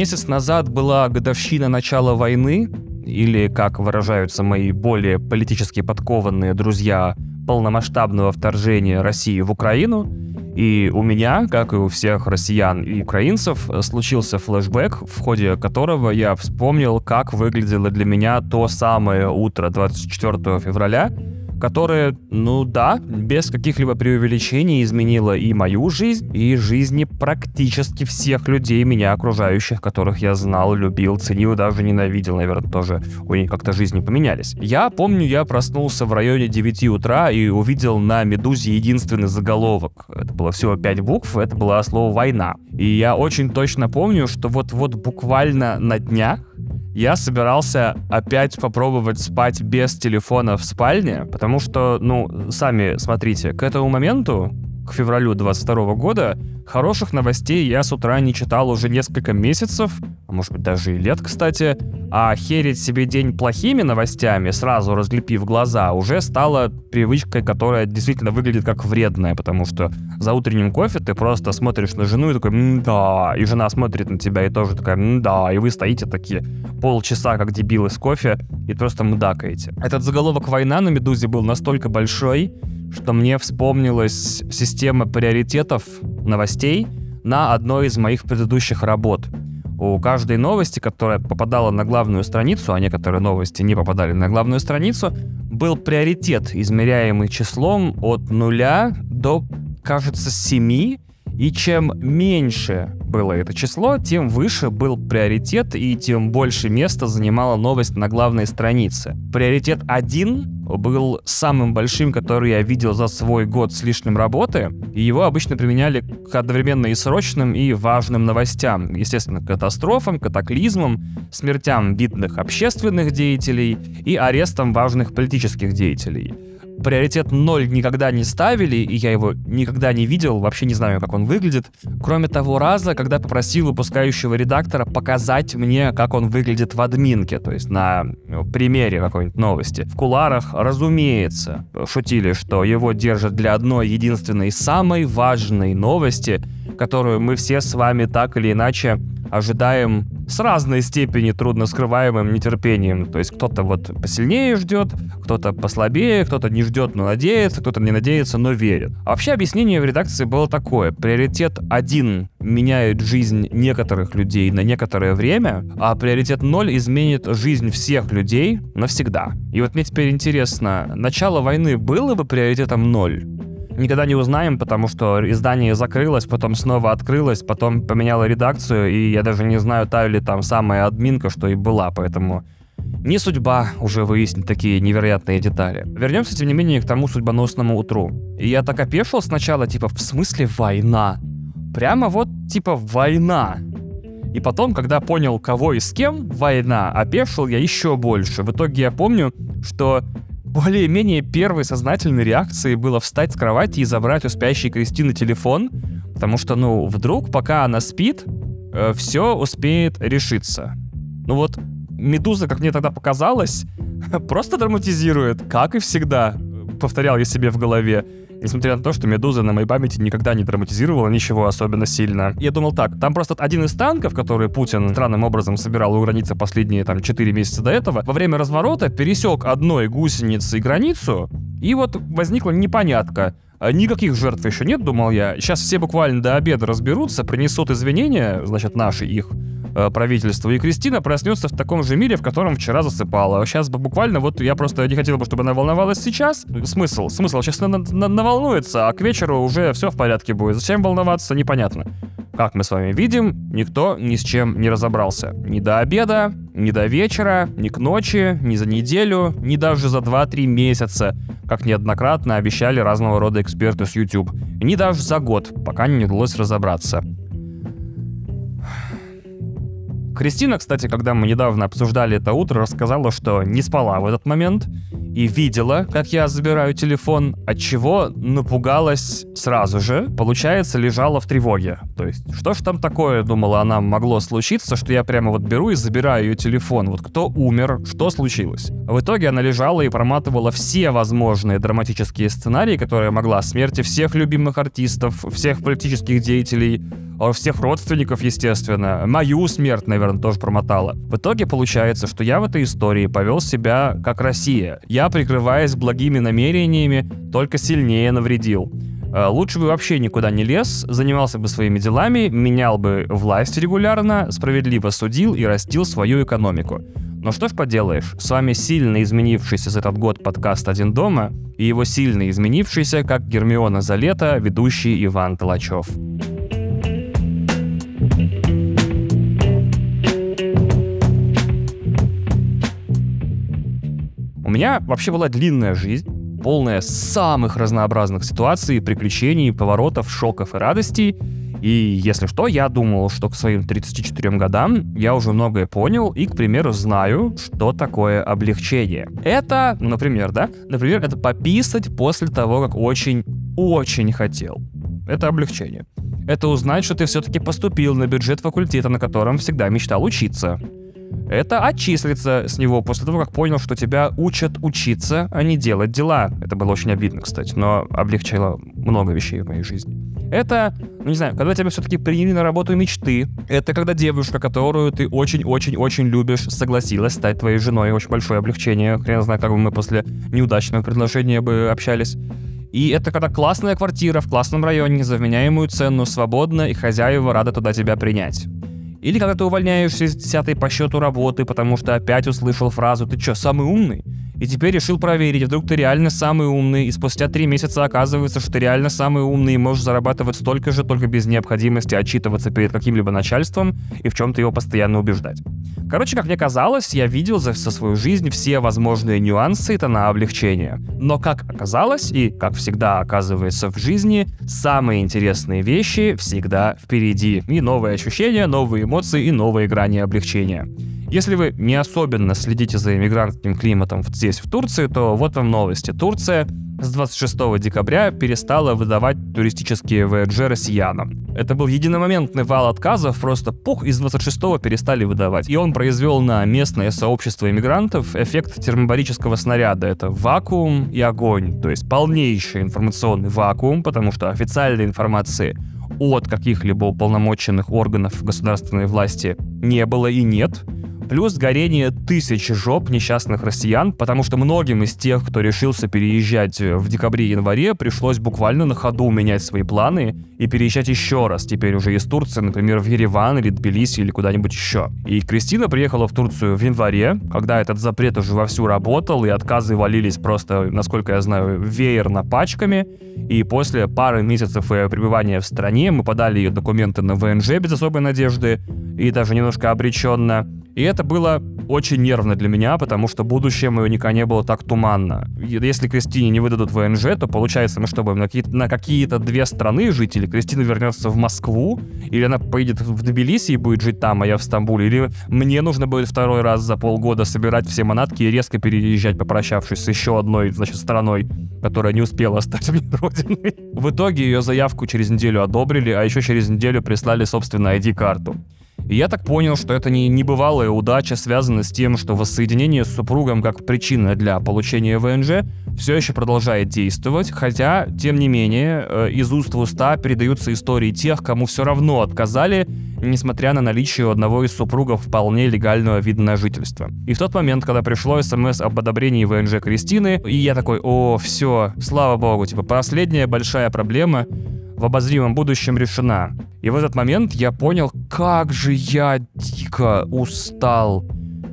месяц назад была годовщина начала войны, или, как выражаются мои более политически подкованные друзья, полномасштабного вторжения России в Украину. И у меня, как и у всех россиян и украинцев, случился флешбэк, в ходе которого я вспомнил, как выглядело для меня то самое утро 24 февраля, которое, ну да, без каких-либо преувеличений изменило и мою жизнь, и жизни практически всех людей, меня окружающих, которых я знал, любил, ценил, даже ненавидел, наверное, тоже у них как-то жизни поменялись. Я помню, я проснулся в районе 9 утра и увидел на «Медузе» единственный заголовок. Это было всего 5 букв, это было слово «война». И я очень точно помню, что вот-вот буквально на днях я собирался опять попробовать спать без телефона в спальне, потому что, ну, сами смотрите, к этому моменту, февралю 22 года, хороших новостей я с утра не читал уже несколько месяцев, а может быть даже и лет, кстати, а херить себе день плохими новостями, сразу разлепив глаза, уже стала привычкой, которая действительно выглядит как вредная, потому что за утренним кофе ты просто смотришь на жену и такой «да», и жена смотрит на тебя и тоже такая «да», и вы стоите такие полчаса, как дебилы с кофе, и просто мудакаете. Этот заголовок «Война» на «Медузе» был настолько большой, что мне вспомнилась система приоритетов новостей на одной из моих предыдущих работ — у каждой новости, которая попадала на главную страницу, а некоторые новости не попадали на главную страницу, был приоритет, измеряемый числом от нуля до, кажется, 7. И чем меньше было это число, тем выше был приоритет и тем больше места занимала новость на главной странице. Приоритет 1 был самым большим, который я видел за свой год с лишним работы, и его обычно применяли к одновременно и срочным, и важным новостям. Естественно, катастрофам, катаклизмам, смертям видных общественных деятелей и арестам важных политических деятелей приоритет 0 никогда не ставили, и я его никогда не видел, вообще не знаю, как он выглядит. Кроме того раза, когда попросил выпускающего редактора показать мне, как он выглядит в админке, то есть на ну, примере какой-нибудь новости. В куларах, разумеется, шутили, что его держат для одной единственной самой важной новости, которую мы все с вами так или иначе ожидаем с разной степени трудно скрываемым нетерпением. То есть кто-то вот посильнее ждет, кто-то послабее, кто-то не ждет, но надеется, кто-то не надеется, но верит. А вообще объяснение в редакции было такое. Приоритет один меняет жизнь некоторых людей на некоторое время, а приоритет ноль изменит жизнь всех людей навсегда. И вот мне теперь интересно, начало войны было бы приоритетом ноль? Никогда не узнаем, потому что издание закрылось, потом снова открылось, потом поменяло редакцию, и я даже не знаю, та ли там самая админка, что и была, поэтому не судьба уже выяснить такие невероятные детали. Вернемся, тем не менее, к тому судьбоносному утру. И я так опешил сначала, типа, в смысле война? Прямо вот, типа, война. И потом, когда понял, кого и с кем война, опешил я еще больше. В итоге я помню, что более-менее первой сознательной реакцией было встать с кровати и забрать у спящей Кристины телефон, потому что, ну, вдруг, пока она спит, э, все успеет решиться. Ну вот, Медуза, как мне тогда показалось, просто драматизирует, как и всегда, повторял я себе в голове. Несмотря на то, что Медуза на моей памяти никогда не драматизировала ничего особенно сильно. Я думал так, там просто один из танков, который Путин странным образом собирал у границы последние там 4 месяца до этого, во время разворота пересек одной гусеницей границу, и вот возникла непонятка. А никаких жертв еще нет, думал я. Сейчас все буквально до обеда разберутся, принесут извинения, значит, наши их, э, правительству, и Кристина проснется в таком же мире, в котором вчера засыпала. Сейчас буквально вот я просто не хотел бы, чтобы она волновалась сейчас. Смысл? Смысл? Сейчас она наволнуется, а к вечеру уже все в порядке будет. Зачем волноваться, непонятно. Как мы с вами видим, никто ни с чем не разобрался. Ни до обеда, ни до вечера, ни к ночи, ни за неделю, ни даже за 2-3 месяца, как неоднократно обещали разного рода эксперты с YouTube. И ни даже за год, пока не удалось разобраться. Кристина, кстати, когда мы недавно обсуждали это утро, рассказала, что не спала в этот момент и видела, как я забираю телефон, от чего напугалась сразу же. Получается, лежала в тревоге. То есть, что ж там такое, думала она, могло случиться, что я прямо вот беру и забираю ее телефон. Вот кто умер, что случилось? В итоге она лежала и проматывала все возможные драматические сценарии, которые могла. Смерти всех любимых артистов, всех политических деятелей, а всех родственников, естественно. Мою смерть, наверное, тоже промотала. В итоге получается, что я в этой истории повел себя как Россия. Я, прикрываясь благими намерениями, только сильнее навредил. Э, лучше бы вообще никуда не лез, занимался бы своими делами, менял бы власть регулярно, справедливо судил и растил свою экономику. Но что ж поделаешь, с вами сильно изменившийся за этот год подкаст «Один дома» и его сильно изменившийся, как Гермиона за лето, ведущий Иван Толачев. У меня вообще была длинная жизнь, полная самых разнообразных ситуаций, приключений, поворотов, шоков и радостей. И если что, я думал, что к своим 34 годам я уже многое понял и, к примеру, знаю, что такое облегчение. Это, например, да, например, это пописать после того, как очень-очень хотел. Это облегчение. Это узнать, что ты все-таки поступил на бюджет факультета, на котором всегда мечтал учиться это отчислиться с него после того, как понял, что тебя учат учиться, а не делать дела. Это было очень обидно, кстати, но облегчило много вещей в моей жизни. Это, ну не знаю, когда тебя все-таки приняли на работу мечты. Это когда девушка, которую ты очень-очень-очень любишь, согласилась стать твоей женой. Очень большое облегчение. Хрен знает, как бы мы после неудачного предложения бы общались. И это когда классная квартира в классном районе за вменяемую цену, свободно, и хозяева рады туда тебя принять. Или когда ты увольняешься из десятой по счету работы, потому что опять услышал фразу «ты что, самый умный?» И теперь решил проверить, вдруг ты реально самый умный, и спустя три месяца оказывается, что ты реально самый умный и можешь зарабатывать столько же, только без необходимости отчитываться перед каким-либо начальством и в чем-то его постоянно убеждать. Короче, как мне казалось, я видел за, со свою жизнь все возможные нюансы это на облегчение. Но как оказалось, и как всегда оказывается в жизни, самые интересные вещи всегда впереди. И новые ощущения, новые эмоции и новые грани облегчения. Если вы не особенно следите за иммигрантским климатом здесь, в Турции, то вот вам новости. Турция с 26 декабря перестала выдавать туристические ВДЖ россиянам. Это был единомоментный вал отказов, просто пух, из 26-го перестали выдавать. И он произвел на местное сообщество иммигрантов эффект термобарического снаряда. Это вакуум и огонь, то есть полнейший информационный вакуум, потому что официальной информации от каких-либо уполномоченных органов государственной власти не было и нет плюс горение тысячи жоп несчастных россиян, потому что многим из тех, кто решился переезжать в декабре-январе, пришлось буквально на ходу менять свои планы и переезжать еще раз, теперь уже из Турции, например, в Ереван или Тбилиси или куда-нибудь еще. И Кристина приехала в Турцию в январе, когда этот запрет уже вовсю работал, и отказы валились просто, насколько я знаю, веерно пачками. И после пары месяцев э, пребывания в стране мы подали ее документы на ВНЖ без особой надежды и даже немножко обреченно. И это было очень нервно для меня, потому что будущее мое никогда не было так туманно. Если Кристине не выдадут ВНЖ, то получается, мы что будем на какие-то, на какие-то две страны жить, или Кристина вернется в Москву, или она поедет в Тбилиси и будет жить там, а я в Стамбуле, или мне нужно будет второй раз за полгода собирать все манатки и резко переезжать, попрощавшись с еще одной, значит, страной, которая не успела стать мне родиной. В итоге ее заявку через неделю одобрили, а еще через неделю прислали, собственно, ID-карту. И я так понял, что это не небывалая удача связана с тем, что воссоединение с супругом как причина для получения ВНЖ все еще продолжает действовать, хотя, тем не менее, э, из уст в уста передаются истории тех, кому все равно отказали, несмотря на наличие у одного из супругов вполне легального вида на жительство. И в тот момент, когда пришло смс об одобрении ВНЖ Кристины, и я такой, о, все, слава богу, типа последняя большая проблема в обозримом будущем решена. И в этот момент я понял, как же я дико устал.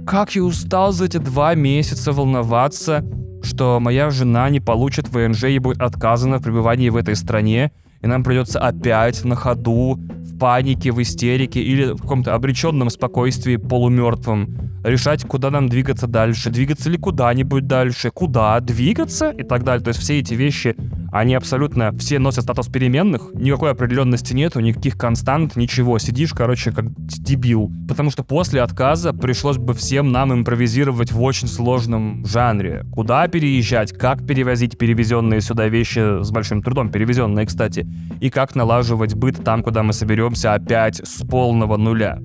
Как я устал за эти два месяца волноваться, что моя жена не получит ВНЖ и будет отказана в пребывании в этой стране, и нам придется опять на ходу, в панике, в истерике или в каком-то обреченном спокойствии полумертвом решать, куда нам двигаться дальше, двигаться ли куда-нибудь дальше, куда двигаться и так далее. То есть все эти вещи они абсолютно все носят статус переменных, никакой определенности нету, никаких констант, ничего. Сидишь, короче, как дебил. Потому что после отказа пришлось бы всем нам импровизировать в очень сложном жанре. Куда переезжать, как перевозить перевезенные сюда вещи с большим трудом, перевезенные, кстати, и как налаживать быт там, куда мы соберемся опять с полного нуля.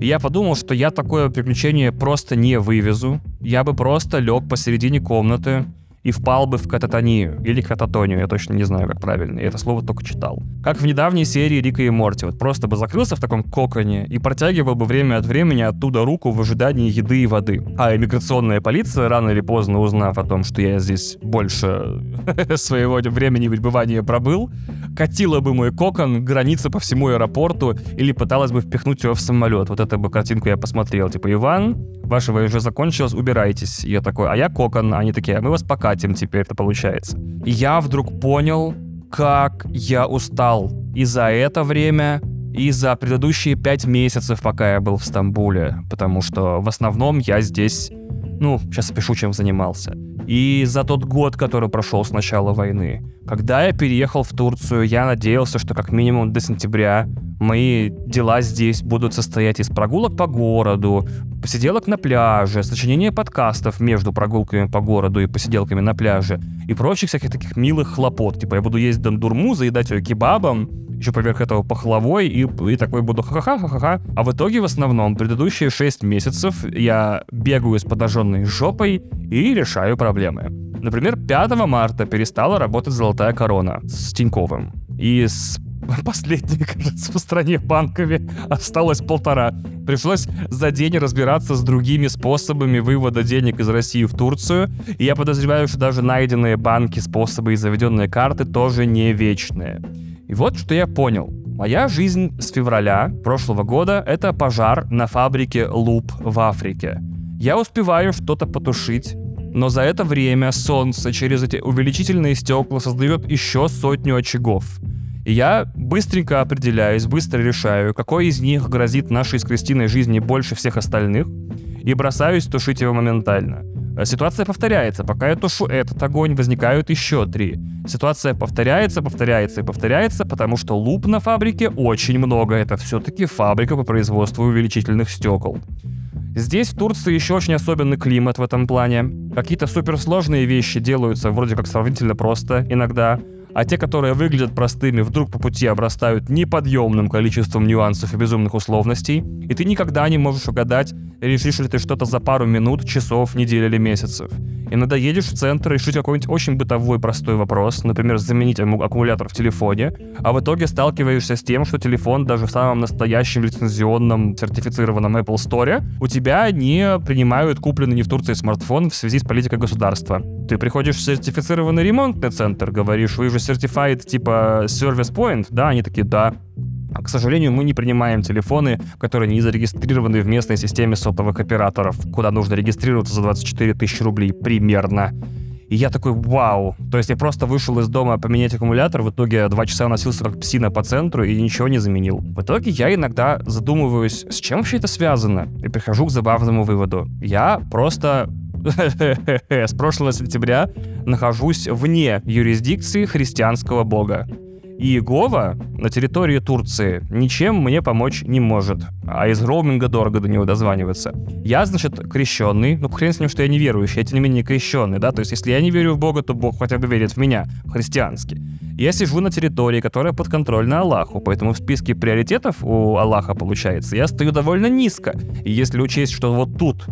И я подумал, что я такое приключение просто не вывезу. Я бы просто лег посередине комнаты, и впал бы в кататонию или кататонию, я точно не знаю, как правильно, я это слово только читал. Как в недавней серии Рика и Морти, вот просто бы закрылся в таком коконе и протягивал бы время от времени оттуда руку в ожидании еды и воды. А иммиграционная полиция, рано или поздно узнав о том, что я здесь больше своего времени пребывания пробыл, катила бы мой кокон границы по всему аэропорту или пыталась бы впихнуть его в самолет. Вот эту бы картинку я посмотрел. Типа, Иван, ваше уже закончилось, убирайтесь. И я такой, а я кокон. Они такие, а мы вас покатим теперь, это получается. И я вдруг понял, как я устал. И за это время, и за предыдущие пять месяцев, пока я был в Стамбуле. Потому что в основном я здесь, ну, сейчас опишу, чем занимался. И за тот год, который прошел с начала войны. Когда я переехал в Турцию, я надеялся, что как минимум до сентября мои дела здесь будут состоять из прогулок по городу, посиделок на пляже, сочинения подкастов между прогулками по городу и посиделками на пляже и прочих всяких таких милых хлопот. Типа я буду ездить в дурму, заедать ее кебабом, еще поверх этого пахлавой, и, и такой буду ха-ха-ха-ха-ха. А в итоге в основном предыдущие 6 месяцев я бегаю с подожженной жопой и решаю проблемы. Например, 5 марта перестала работать золотая корона с Тиньковым. И с последними, кажется, по стране банками осталось полтора. Пришлось за день разбираться с другими способами вывода денег из России в Турцию. И я подозреваю, что даже найденные банки, способы и заведенные карты тоже не вечные. И вот что я понял. Моя жизнь с февраля прошлого года — это пожар на фабрике Луп в Африке. Я успеваю что-то потушить, но за это время солнце через эти увеличительные стекла создает еще сотню очагов. И я быстренько определяюсь, быстро решаю, какой из них грозит нашей с Кристиной жизни больше всех остальных, и бросаюсь тушить его моментально. Э, ситуация повторяется. Пока я тушу этот огонь, возникают еще три. Ситуация повторяется, повторяется и повторяется, потому что луп на фабрике очень много. Это все-таки фабрика по производству увеличительных стекол. Здесь, в Турции, еще очень особенный климат в этом плане. Какие-то суперсложные вещи делаются вроде как сравнительно просто иногда, а те, которые выглядят простыми, вдруг по пути обрастают неподъемным количеством нюансов и безумных условностей, и ты никогда не можешь угадать, решишь ли ты что-то за пару минут, часов, недель или месяцев. Иногда едешь в центр решить какой-нибудь очень бытовой простой вопрос, например, заменить аккумулятор в телефоне, а в итоге сталкиваешься с тем, что телефон даже в самом настоящем лицензионном сертифицированном Apple Store у тебя не принимают купленный не в Турции смартфон в связи с политикой государства. Ты приходишь в сертифицированный ремонтный центр, говоришь, вы же certified типа service point, да, они такие, да, а, к сожалению, мы не принимаем телефоны, которые не зарегистрированы в местной системе сотовых операторов, куда нужно регистрироваться за 24 тысячи рублей примерно. И я такой, вау. То есть я просто вышел из дома поменять аккумулятор, в итоге два часа носился как псина по центру и ничего не заменил. В итоге я иногда задумываюсь, с чем вообще это связано, и прихожу к забавному выводу. Я просто с прошлого сентября нахожусь вне юрисдикции христианского бога. Иегова на территории Турции ничем мне помочь не может. А из роуминга дорого до него дозваниваться. Я, значит, крещенный. Ну, хрен с ним, что я не верующий, я тем не менее крещенный, да? То есть, если я не верю в Бога, то Бог хотя бы верит в меня, христиански. Я сижу на территории, которая подконтрольна Аллаху, поэтому в списке приоритетов у Аллаха, получается, я стою довольно низко. И если учесть, что вот тут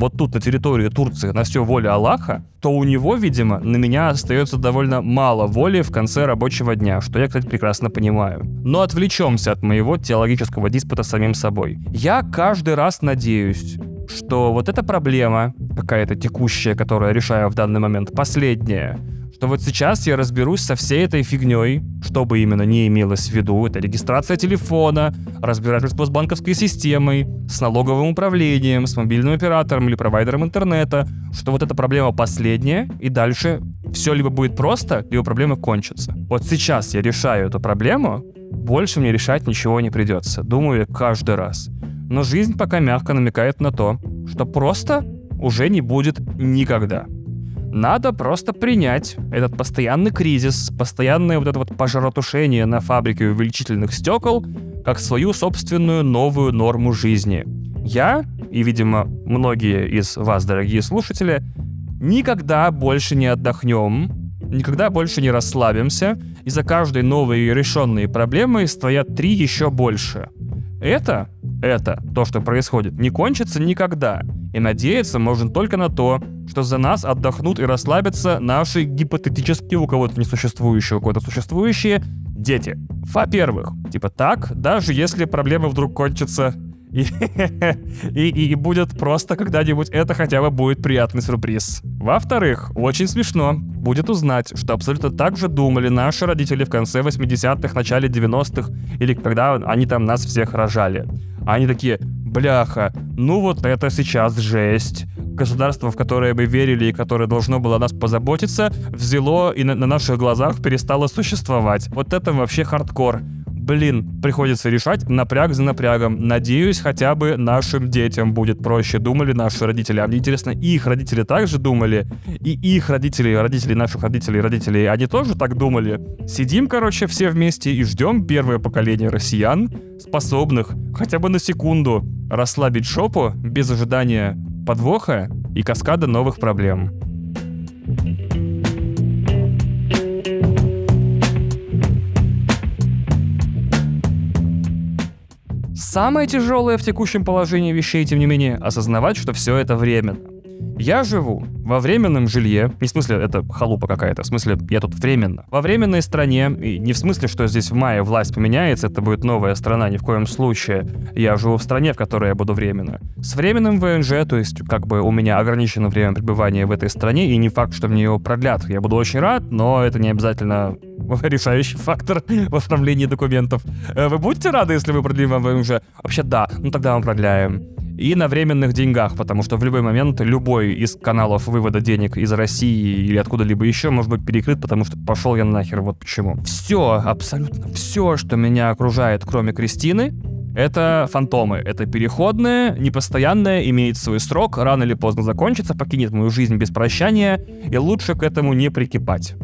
вот тут, на территории Турции, на все воля Аллаха, то у него, видимо, на меня остается довольно мало воли в конце рабочего дня, что я, кстати, прекрасно понимаю. Но отвлечемся от моего теологического диспута самим собой. Я каждый раз надеюсь, что вот эта проблема, какая-то текущая, которую я решаю в данный момент, последняя, что вот сейчас я разберусь со всей этой фигней, что бы именно не имелось в виду. Это регистрация телефона, разбирательство с банковской системой, с налоговым управлением, с мобильным оператором или провайдером интернета, что вот эта проблема последняя, и дальше все либо будет просто, либо проблема кончится. Вот сейчас я решаю эту проблему, больше мне решать ничего не придется. Думаю каждый раз. Но жизнь пока мягко намекает на то, что просто уже не будет никогда. Надо просто принять этот постоянный кризис, постоянное вот это вот пожаротушение на фабрике увеличительных стекол, как свою собственную новую норму жизни. Я, и, видимо, многие из вас, дорогие слушатели, никогда больше не отдохнем, никогда больше не расслабимся, и за каждой новой решенной проблемой стоят три еще больше. Это, это, то, что происходит, не кончится никогда. И надеяться можно только на то, что за нас отдохнут и расслабятся наши гипотетические, у кого-то несуществующие, у кого-то существующие дети. Во-первых, типа так, даже если проблема вдруг кончится и, и, и будет просто когда-нибудь это хотя бы будет приятный сюрприз. Во-вторых, очень смешно будет узнать, что абсолютно так же думали наши родители в конце 80-х, начале 90-х, или когда они там нас всех рожали. Они такие, бляха, ну вот это сейчас жесть. Государство, в которое мы верили и которое должно было нас позаботиться, взяло и на, на наших глазах перестало существовать. Вот это вообще хардкор блин, приходится решать напряг за напрягом. Надеюсь, хотя бы нашим детям будет проще. Думали наши родители. А мне интересно, их родители также думали? И их родители, родители наших родителей, родителей, они тоже так думали? Сидим, короче, все вместе и ждем первое поколение россиян, способных хотя бы на секунду расслабить шопу без ожидания подвоха и каскада новых проблем. Самое тяжелое в текущем положении вещей, тем не менее, осознавать, что все это временно. Я живу во временном жилье, не в смысле это халупа какая-то, в смысле я тут временно. Во временной стране, и не в смысле, что здесь в мае власть поменяется, это будет новая страна, ни в коем случае. Я живу в стране, в которой я буду временно. С временным ВНЖ, то есть как бы у меня ограничено время пребывания в этой стране, и не факт, что мне его продлят. Я буду очень рад, но это не обязательно решающий фактор в оформлении документов. Э, вы будете рады, если мы продлим вам ВНЖ? Вообще да, ну тогда мы продляем и на временных деньгах, потому что в любой момент любой из каналов вывода денег из России или откуда-либо еще может быть перекрыт, потому что пошел я нахер, вот почему. Все, абсолютно все, что меня окружает, кроме Кристины, это фантомы, это переходное, непостоянное, имеет свой срок, рано или поздно закончится, покинет мою жизнь без прощания, и лучше к этому не прикипать.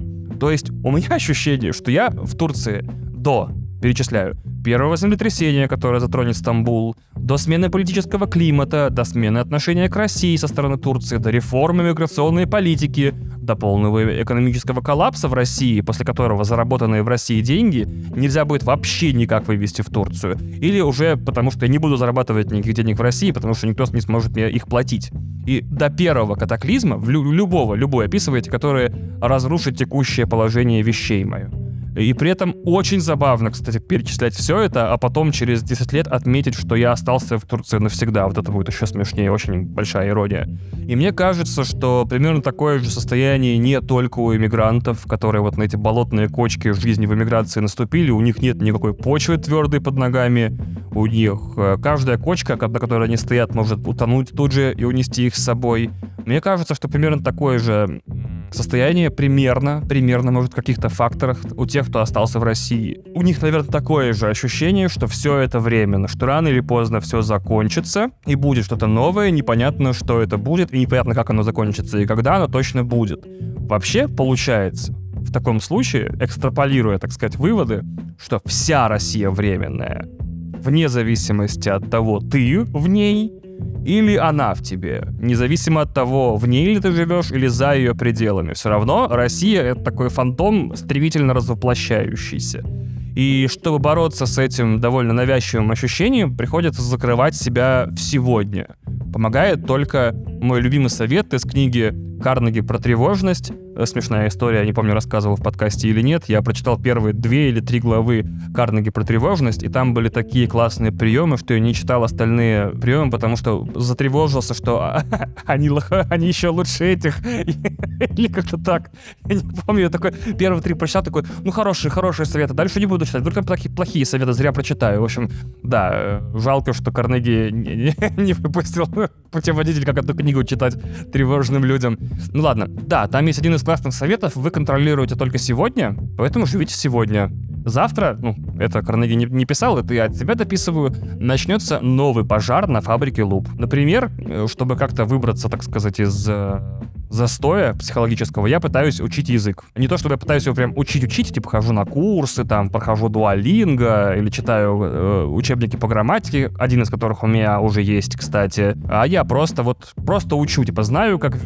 То есть у меня ощущение, что я в Турции до перечисляю. Первого землетрясения, которое затронет Стамбул, до смены политического климата, до смены отношения к России со стороны Турции, до реформы миграционной политики, до полного экономического коллапса в России, после которого заработанные в России деньги нельзя будет вообще никак вывести в Турцию. Или уже потому, что я не буду зарабатывать никаких денег в России, потому что никто не сможет мне их платить. И до первого катаклизма, любого, любой описываете, который разрушит текущее положение вещей мое. И при этом очень забавно, кстати, перечислять все это, а потом через 10 лет отметить, что я остался в Турции навсегда. Вот это будет еще смешнее, очень большая ирония. И мне кажется, что примерно такое же состояние не только у иммигрантов, которые вот на эти болотные кочки в жизни в эмиграции наступили, у них нет никакой почвы твердой под ногами, у них э, каждая кочка, на которой они стоят, может утонуть тут же и унести их с собой. Мне кажется, что примерно такое же состояние примерно, примерно, может, в каких-то факторах у тех, кто остался в России. У них, наверное, такое же ощущение, что все это временно, что рано или поздно все закончится, и будет что-то новое, непонятно, что это будет, и непонятно, как оно закончится, и когда оно точно будет. Вообще, получается, в таком случае, экстраполируя, так сказать, выводы, что вся Россия временная, вне зависимости от того, ты в ней или она в тебе. Независимо от того, в ней ли ты живешь или за ее пределами. Все равно Россия — это такой фантом, стремительно развоплощающийся. И чтобы бороться с этим довольно навязчивым ощущением, приходится закрывать себя в сегодня. Помогает только мой любимый совет из книги Карнеги про тревожность. Э, смешная история, не помню, рассказывал в подкасте или нет. Я прочитал первые две или три главы Карнеги про тревожность, и там были такие классные приемы, что я не читал остальные приемы, потому что затревожился, что они, они еще лучше этих. Или как-то так. Я не помню, я такой первые три прочитал, такой, ну хорошие, хорошие советы. Дальше не буду читать. Вдруг там плохие советы, зря прочитаю. В общем, да, э, жалко, что Карнеги не, не, не выпустил путеводитель, как эту книгу читать тревожным людям. Ну ладно, да, там есть один из классных советов, вы контролируете только сегодня, поэтому живите сегодня. Завтра, ну, это Карнеги не, не писал, это я от себя дописываю, начнется новый пожар на фабрике Луп. Например, э, чтобы как-то выбраться, так сказать, из э, застоя психологического, я пытаюсь учить язык. Не то, чтобы я пытаюсь его прям учить-учить, типа хожу на курсы, там, прохожу дуалинго или читаю э, учебники по грамматике, один из которых у меня уже есть, кстати. А я просто вот, просто учу, типа, знаю, как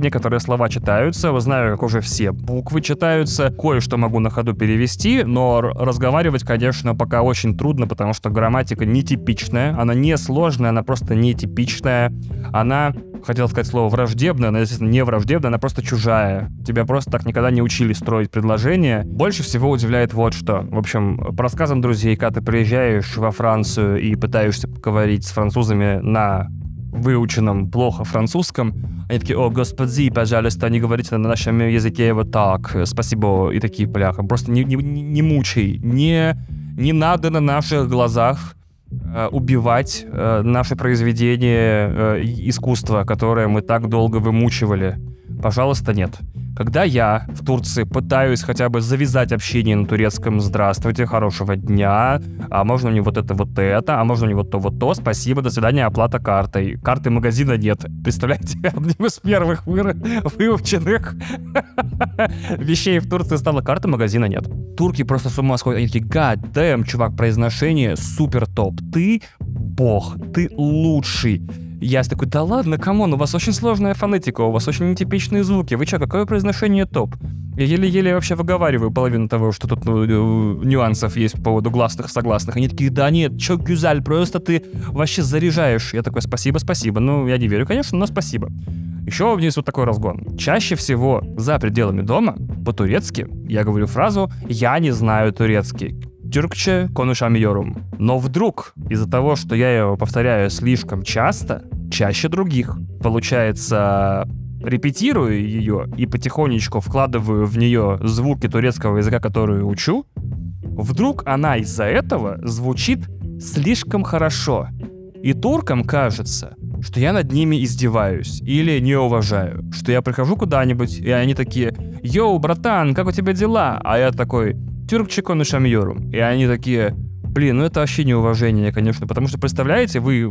некоторые слова читаются, знаю, как уже все буквы читаются, кое-что могу на ходу перевести, но разговаривать, конечно, пока очень трудно, потому что грамматика нетипичная, она не сложная, она просто нетипичная, она хотел сказать слово враждебная, но, естественно, не враждебная, она просто чужая. Тебя просто так никогда не учили строить предложения. Больше всего удивляет вот что. В общем, по рассказам друзей, когда ты приезжаешь во Францию и пытаешься поговорить с французами на выученном плохо французском, они такие, о, господи, пожалуйста, не говорите на нашем языке вот так, спасибо, и такие, бляха, просто не, не, не мучай, не, не надо на наших глазах Э, убивать э, наше произведение э, искусства, которое мы так долго вымучивали. Пожалуйста, нет. Когда я в Турции пытаюсь хотя бы завязать общение на турецком «Здравствуйте, хорошего дня», а можно мне вот это, вот это, а можно мне вот то, вот то, спасибо, до свидания, оплата картой. Карты магазина нет. Представляете, одним из первых вы... выученных вещей в Турции стала карта магазина нет. Турки просто с ума сходят, они такие, god damn, чувак, произношение супер топ. Ты бог, ты лучший. Я такой, да ладно, come on, у вас очень сложная фонетика, у вас очень нетипичные звуки. Вы что, какое произношение топ? Я еле-еле вообще выговариваю половину того, что тут ну, э, нюансов есть по поводу гласных, согласных. Они такие, да нет, чё, güzel, просто ты вообще заряжаешь. Я такой, спасибо, спасибо. Ну, я не верю, конечно, но спасибо. Еще у вот такой разгон. Чаще всего за пределами дома по-турецки я говорю фразу «я не знаю турецкий». Тюркче конушамьорум. Но вдруг, из-за того, что я его повторяю слишком часто, чаще других, получается, репетирую ее и потихонечку вкладываю в нее звуки турецкого языка, которые учу, вдруг она из-за этого звучит слишком хорошо. И туркам кажется, что я над ними издеваюсь или не уважаю, что я прихожу куда-нибудь, и они такие «Йоу, братан, как у тебя дела?» А я такой Тюркчикон и Шамьорум. И они такие, блин, ну это вообще неуважение, конечно, потому что, представляете, вы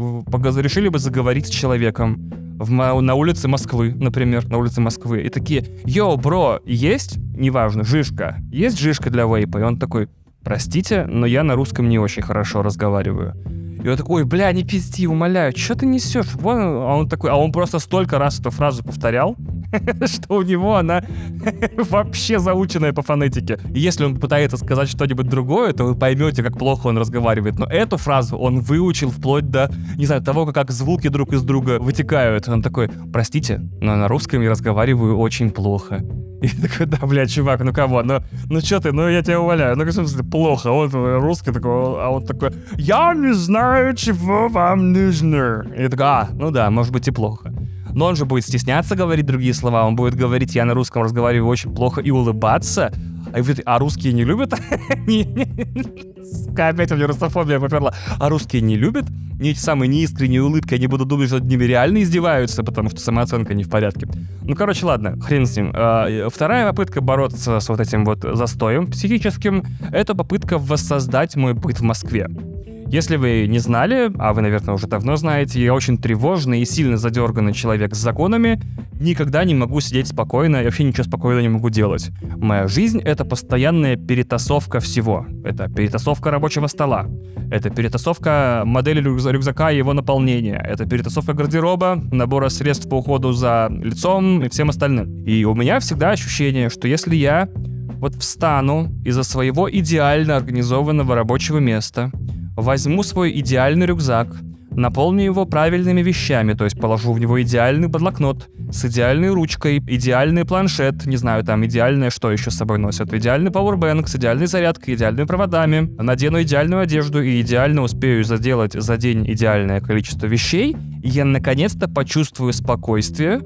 решили бы заговорить с человеком в, на улице Москвы, например, на улице Москвы, и такие, йоу, бро, есть, неважно, жишка, есть жишка для вейпа? И он такой, простите, но я на русском не очень хорошо разговариваю. И он такой, бля, не пизди, умоляю, что ты несешь? Вон, а он такой, а он просто столько раз эту фразу повторял, что у него она вообще заученная по фонетике. И если он пытается сказать что-нибудь другое, то вы поймете, как плохо он разговаривает. Но эту фразу он выучил вплоть до, не знаю, того, как звуки друг из друга вытекают. Он такой, простите, но на русском я разговариваю очень плохо. И такой, да, бля, чувак, ну кого, ну, ну что ты, ну я тебя умоляю, ну в смысле, плохо, он русский такой, а он такой, я не знаю, чего вам нужно. И такой, а, ну да, может быть и плохо. Но он же будет стесняться говорить другие слова, он будет говорить, я на русском разговариваю очень плохо, и улыбаться, а, а русские не любят? Опять у меня русофобия поперла. А русские не любят? Не эти самые неискренние улыбки, они будут думать, что над ними реально издеваются, потому что самооценка не в порядке. Ну, короче, ладно, хрен с ним. А, вторая попытка бороться с вот этим вот застоем психическим, это попытка воссоздать мой быт в Москве. Если вы не знали, а вы, наверное, уже давно знаете, я очень тревожный и сильно задерганный человек с законами, никогда не могу сидеть спокойно и вообще ничего спокойно не могу делать. Моя жизнь — это постоянная перетасовка всего. Это перетасовка рабочего стола, это перетасовка модели рюкзака и его наполнения, это перетасовка гардероба, набора средств по уходу за лицом и всем остальным. И у меня всегда ощущение, что если я вот встану из-за своего идеально организованного рабочего места, возьму свой идеальный рюкзак, наполню его правильными вещами, то есть положу в него идеальный блокнот с идеальной ручкой, идеальный планшет, не знаю, там идеальное, что еще с собой носят, идеальный пауэрбэнк с идеальной зарядкой, идеальными проводами, надену идеальную одежду и идеально успею заделать за день идеальное количество вещей, я наконец-то почувствую спокойствие,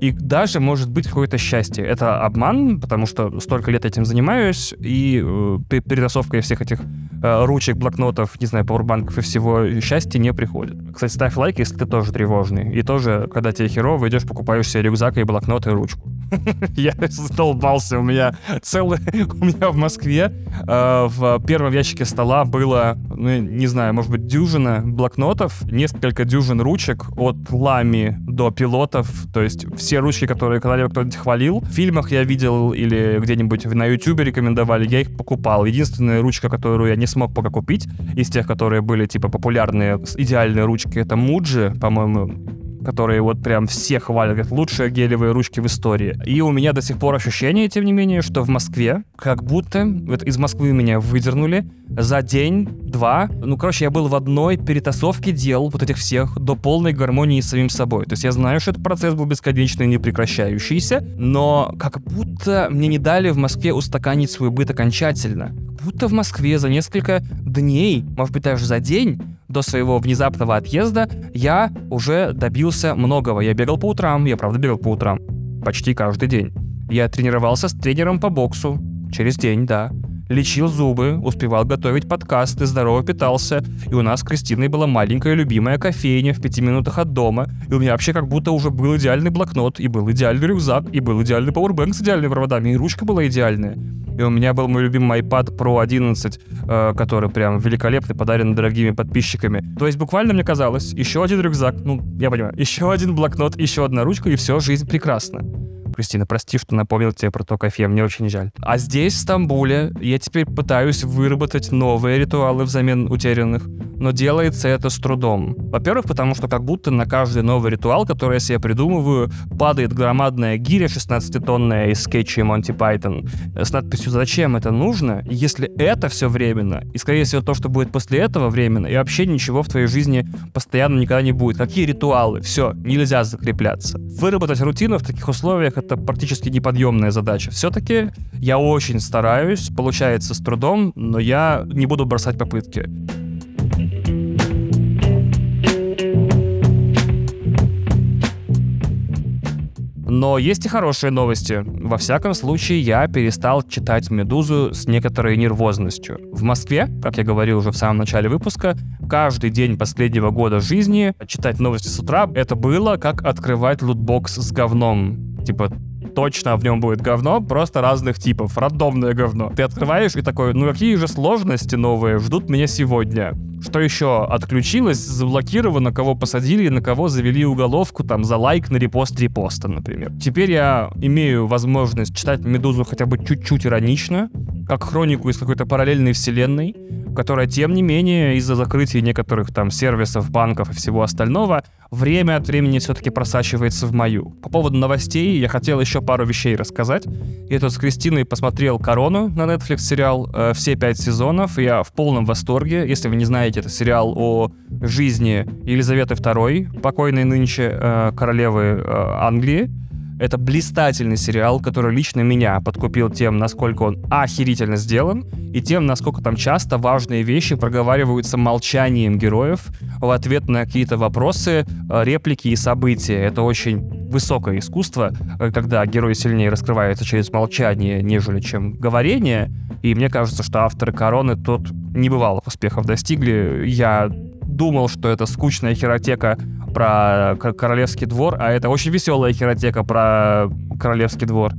и даже может быть какое-то счастье. Это обман, потому что столько лет этим занимаюсь, и э, перетасовкой всех этих э, ручек, блокнотов, не знаю, пауэрбанков и всего счастья не приходит. Кстати, ставь лайк, если ты тоже тревожный. И тоже, когда тебе херово, идешь, покупаешь себе рюкзак и блокнот и ручку. Я задолбался, у меня целый... У меня в Москве э, в первом ящике стола было, ну, не знаю, может быть, дюжина блокнотов, несколько дюжин ручек от лами до пилотов, то есть все ручки, которые когда-либо кто-нибудь хвалил. В фильмах я видел или где-нибудь на YouTube рекомендовали, я их покупал. Единственная ручка, которую я не смог пока купить, из тех, которые были типа популярные, идеальные ручки, это Муджи, по-моему, которые вот прям все хвалят, как лучшие гелевые ручки в истории. И у меня до сих пор ощущение, тем не менее, что в Москве как будто вот из Москвы меня выдернули за день-два. Ну, короче, я был в одной перетасовке дел вот этих всех до полной гармонии с самим собой. То есть я знаю, что этот процесс был бесконечный, не прекращающийся, но как будто мне не дали в Москве устаканить свой быт окончательно. Будто в Москве за несколько дней, может быть, даже за день, до своего внезапного отъезда я уже добился многого. Я бегал по утрам, я правда бегал по утрам, почти каждый день. Я тренировался с тренером по боксу, через день, да. Лечил зубы, успевал готовить подкасты, здорово питался. И у нас с Кристиной была маленькая любимая кофейня в пяти минутах от дома. И у меня вообще как будто уже был идеальный блокнот, и был идеальный рюкзак, и был идеальный пауэрбэнк с идеальными проводами, и ручка была идеальная. И у меня был мой любимый iPad Pro 11, э, который прям великолепный, подарен дорогими подписчиками. То есть буквально мне казалось, еще один рюкзак, ну, я понимаю, еще один блокнот, еще одна ручка, и все, жизнь прекрасна. Кристина, прости, что напомнил тебе про то кофе, мне очень жаль. А здесь, в Стамбуле, я теперь пытаюсь выработать новые ритуалы взамен утерянных, но делается это с трудом. Во-первых, потому что как будто на каждый новый ритуал, который я себе придумываю, падает громадная гиря 16-тонная из скетчей Монти Пайтон с надписью «Зачем это нужно?» Если это все временно, и, скорее всего, то, что будет после этого временно, и вообще ничего в твоей жизни постоянно никогда не будет. Какие ритуалы? Все, нельзя закрепляться. Выработать рутину в таких условиях — это практически неподъемная задача. Все-таки я очень стараюсь, получается с трудом, но я не буду бросать попытки. Но есть и хорошие новости. Во всяком случае, я перестал читать «Медузу» с некоторой нервозностью. В Москве, как я говорил уже в самом начале выпуска, каждый день последнего года жизни читать новости с утра — это было как открывать лутбокс с говном. Типа, точно в нем будет говно, просто разных типов, рандомное говно. Ты открываешь и такой, ну какие же сложности новые ждут меня сегодня? Что еще? Отключилось, заблокировано, кого посадили, на кого завели уголовку, там, за лайк на репост репоста, например. Теперь я имею возможность читать «Медузу» хотя бы чуть-чуть иронично, как хронику из какой-то параллельной вселенной, которая, тем не менее, из-за закрытия некоторых там сервисов, банков и всего остального, время от времени все-таки просачивается в мою. По поводу новостей я хотел еще пару вещей рассказать. Я тут с Кристиной посмотрел «Корону» на Netflix сериал, э, все пять сезонов, я в полном восторге. Если вы не знаете, это сериал о жизни Елизаветы II, покойной нынче э, королевы э, Англии. Это блистательный сериал, который лично меня подкупил тем, насколько он охерительно сделан, и тем, насколько там часто важные вещи проговариваются молчанием героев в ответ на какие-то вопросы, э, реплики и события. Это очень высокое искусство, э, когда герой сильнее раскрывается через молчание, нежели чем говорение. И мне кажется, что авторы «Короны» тут небывалых успехов достигли. Я думал, что это скучная херотека про королевский двор, а это очень веселая херотека про королевский двор.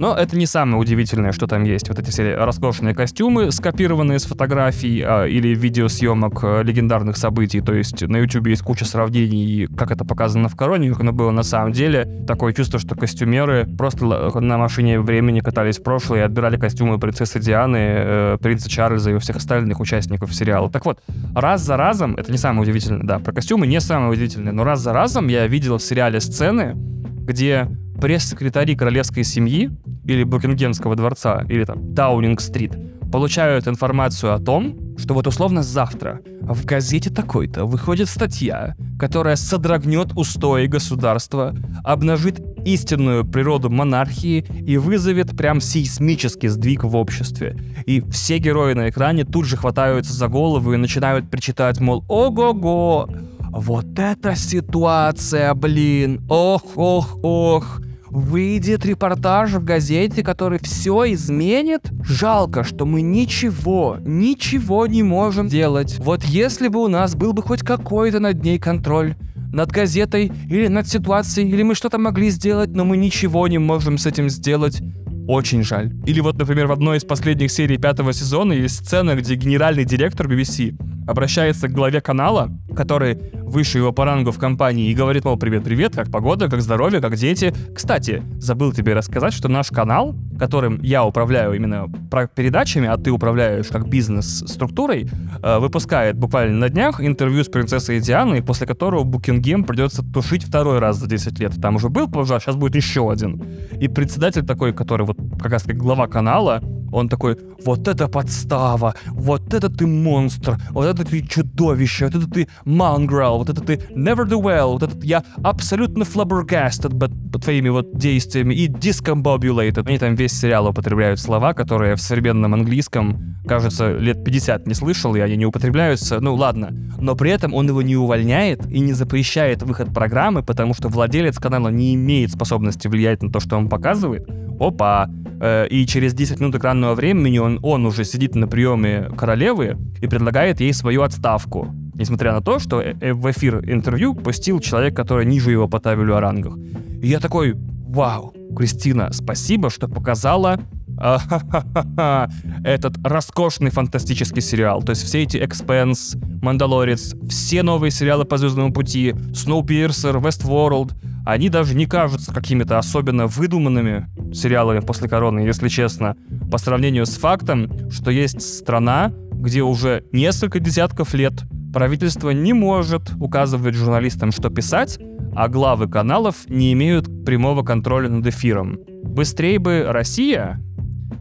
Но это не самое удивительное, что там есть. Вот эти все роскошные костюмы, скопированные с фотографий э, или видеосъемок э, легендарных событий. То есть на YouTube есть куча сравнений, как это показано в Короне, как оно было на самом деле. Такое чувство, что костюмеры просто на машине времени катались в прошлое и отбирали костюмы принцессы Дианы, э, принца Чарльза и всех остальных участников сериала. Так вот, раз за разом, это не самое удивительное, да, про костюмы не самое удивительное, но раз за разом я видел в сериале сцены, где пресс-секретари королевской семьи или Букингемского дворца, или там Даунинг-стрит, получают информацию о том, что вот условно завтра в газете такой-то выходит статья, которая содрогнет устои государства, обнажит истинную природу монархии и вызовет прям сейсмический сдвиг в обществе. И все герои на экране тут же хватаются за голову и начинают причитать, мол, ого-го, вот эта ситуация, блин, ох, ох, ох. Выйдет репортаж в газете, который все изменит? Жалко, что мы ничего, ничего не можем делать. Вот если бы у нас был бы хоть какой-то над ней контроль, над газетой или над ситуацией, или мы что-то могли сделать, но мы ничего не можем с этим сделать. Очень жаль. Или вот, например, в одной из последних серий пятого сезона есть сцена, где генеральный директор BBC обращается к главе канала, который выше его по рангу в компании, и говорит, мол, привет-привет, как погода, как здоровье, как дети. Кстати, забыл тебе рассказать, что наш канал, которым я управляю именно передачами, а ты управляешь как бизнес-структурой, э, выпускает буквально на днях интервью с принцессой Дианой, после которого Букингем придется тушить второй раз за 10 лет. Там уже был пожар, сейчас будет еще один. И председатель такой, который вот как раз как глава канала, он такой, вот это подстава, вот это ты монстр, вот это ты чудовище, вот это ты mongrel, вот это ты never do well, вот это я абсолютно flabbergasted твоими вот действиями и discombobulated. Они там весь сериал употребляют слова, которые в современном английском, кажется, лет 50 не слышал, и они не употребляются, ну ладно. Но при этом он его не увольняет и не запрещает выход программы, потому что владелец канала не имеет способности влиять на то, что он показывает. Опа, Э, и через 10 минут экранного времени он, он уже сидит на приеме королевы и предлагает ей свою отставку. Несмотря на то, что э, э, в эфир интервью пустил человек, который ниже его по табелю о рангах. И я такой, вау, Кристина, спасибо, что показала этот роскошный фантастический сериал. То есть все эти Экспенс, Мандалорец, все новые сериалы по Звездному пути, Сноупирсер, Westworld, они даже не кажутся какими-то особенно выдуманными сериалами после короны, если честно, по сравнению с фактом, что есть страна, где уже несколько десятков лет правительство не может указывать журналистам, что писать, а главы каналов не имеют прямого контроля над эфиром. Быстрее бы Россия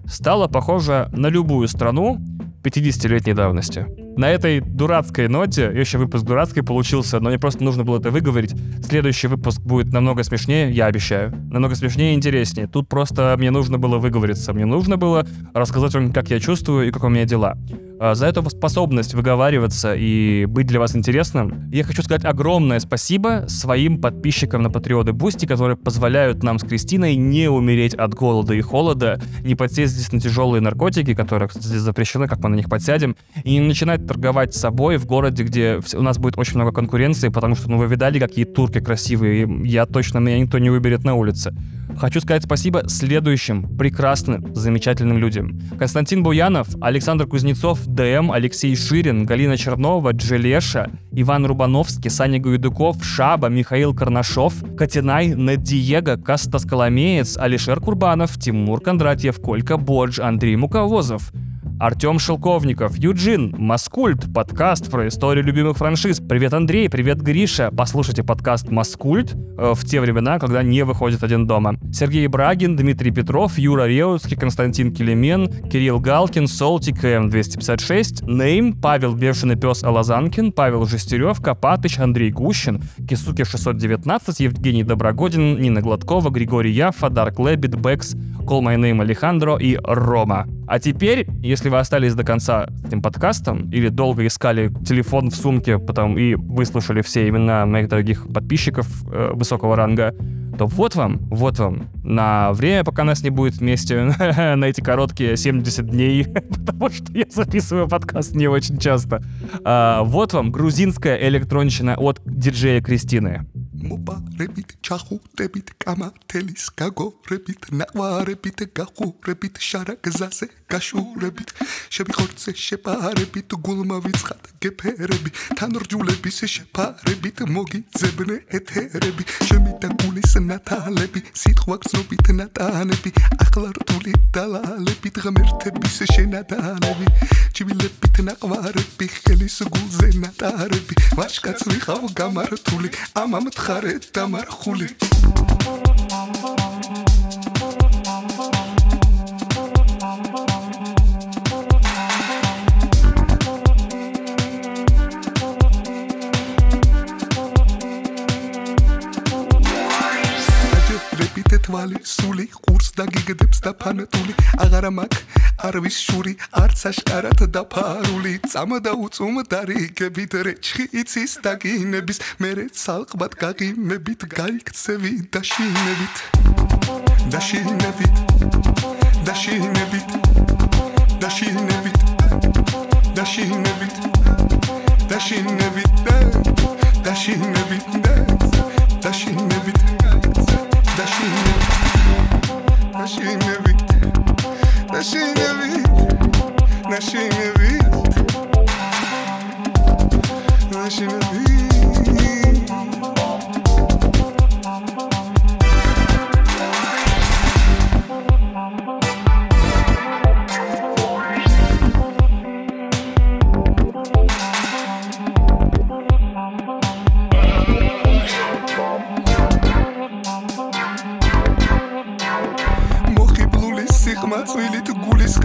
стала похожа на любую страну 50-летней давности. На этой дурацкой ноте, еще выпуск дурацкий получился, но мне просто нужно было это выговорить. Следующий выпуск будет намного смешнее, я обещаю. Намного смешнее и интереснее. Тут просто мне нужно было выговориться. Мне нужно было рассказать вам, как я чувствую и как у меня дела. А, за эту способность выговариваться и быть для вас интересным. Я хочу сказать огромное спасибо своим подписчикам на Patreon и Boosty, которые позволяют нам с Кристиной не умереть от голода и холода, не подсесть здесь на тяжелые наркотики, которые, кстати, здесь запрещены, как мы на них подсядем, и не начинать торговать собой в городе, где у нас будет очень много конкуренции, потому что, ну, вы видали, какие турки красивые, я точно, меня никто не выберет на улице. Хочу сказать спасибо следующим прекрасным, замечательным людям. Константин Буянов, Александр Кузнецов, ДМ, Алексей Ширин, Галина Чернова, Джелеша, Иван Рубановский, Саня Гуйдуков, Шаба, Михаил Карнашов, Катинай, Нед Диего, Кастас Коломеец, Алишер Курбанов, Тимур Кондратьев, Колька Бодж, Андрей Муковозов. Артем Шелковников, Юджин, Маскульт, подкаст про историю любимых франшиз. Привет, Андрей, привет, Гриша. Послушайте подкаст Маскульт э, в те времена, когда не выходит один дома. Сергей Брагин, Дмитрий Петров, Юра Реутский, Константин Келемен, Кирилл Галкин, Солтик, КМ256, Нейм, Павел Бешеный Пес Алазанкин, Павел Жестерев, Копатыч, Андрей Гущин, Кисуки 619, Евгений Доброгодин, Нина Гладкова, Григорий Яфа, Дарк Лэббит, Бэкс, Call My Name Алехандро и Рома. А теперь, если вы остались до конца этим подкастом или долго искали телефон в сумке потом и выслушали все имена моих дорогих подписчиков э, высокого ранга, то вот вам, вот вам, на время, пока нас не будет вместе, на эти короткие 70 дней, потому что я записываю подкаст не очень часто. А, вот вам грузинская электронщина от диджея Кристины. Чаху ребит кама телис каго ребит нава ребит гаху ребит шарак засе გაშურებით შევიხორცე შეპარებით გულმა ვიცხად გეფერები თან რჯულების შეპარებით მოგიძებნე ეთერები შემიდა გულის ნათალები სიტყვა გზობით ნატანები ახლა რთული დალალებით ღმერთების შენადანები ჩივილებით ნაყვარები ხელის გულზე ნატარები ვაშკაც ვიხავ გამართული ამამ ხარეთ დამარხული ვალი სული ყურს და გიგდებს და ფანატული აღარა მაქ არვის შური არც აშკარად დაფარული. წამდა უწუმ დარიგებით რეჩხი იცის და გინების. მერე ცალყბად გაგიმებით გაიქცევი და შინებით და შინებით. და შინებით და შინებით და შინებით. და შინებით და შინებით და შინებით და შინებით. she не видит, наши не видит, наши не видит, наши не видит.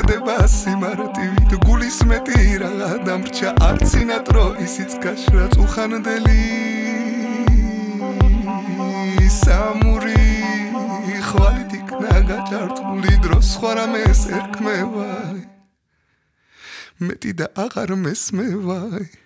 ხდება სიმარტივით. გულის მეტი რა დამრჩა არცინატრო ისიც გაშრა წუხანდელი სამური ხვალით იქნა გაჭართული დრო სხვა რამეს ერქმევაი. მეტი და აღარ მესმევაი